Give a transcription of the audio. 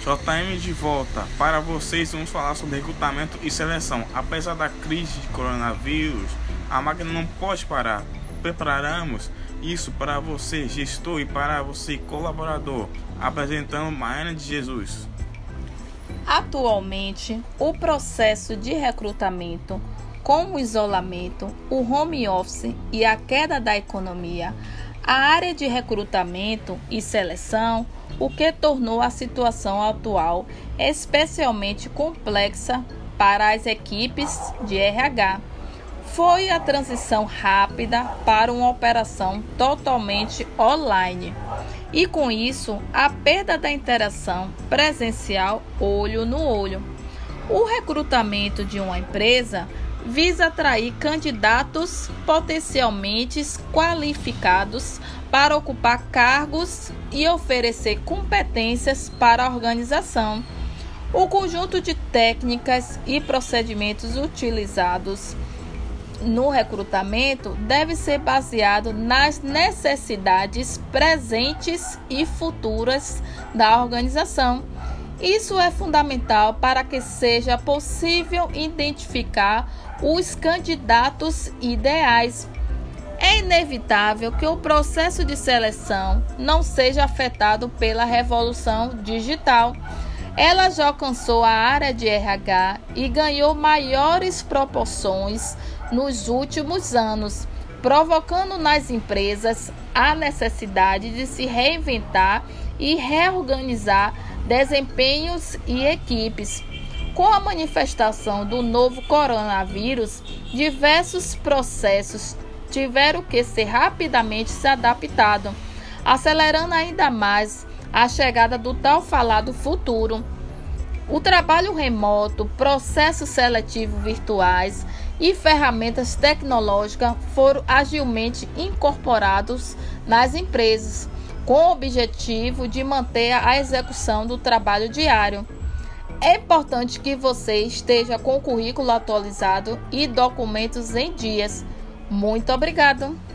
JM de volta. Para vocês, vamos falar sobre recrutamento e seleção. Apesar da crise de coronavírus, a máquina não pode parar. Preparamos isso para você, gestor, e para você, colaborador, apresentando Maiana de Jesus. Atualmente, o processo de recrutamento, com o isolamento, o home office e a queda da economia, a área de recrutamento e seleção, o que tornou a situação atual especialmente complexa para as equipes de RH. Foi a transição rápida para uma operação totalmente online e, com isso, a perda da interação presencial olho no olho. O recrutamento de uma empresa visa atrair candidatos potencialmente qualificados para ocupar cargos e oferecer competências para a organização. O conjunto de técnicas e procedimentos utilizados no recrutamento deve ser baseado nas necessidades presentes e futuras da organização. Isso é fundamental para que seja possível identificar os candidatos ideais. É inevitável que o processo de seleção não seja afetado pela revolução digital. Ela já alcançou a área de RH e ganhou maiores proporções nos últimos anos, provocando nas empresas a necessidade de se reinventar e reorganizar desempenhos e equipes. Com a manifestação do novo coronavírus, diversos processos tiveram que ser rapidamente se adaptados, acelerando ainda mais a chegada do tal falado futuro. O trabalho remoto, processos seletivos virtuais e ferramentas tecnológicas foram agilmente incorporados nas empresas, com o objetivo de manter a execução do trabalho diário. É importante que você esteja com o currículo atualizado e documentos em dias. Muito obrigado!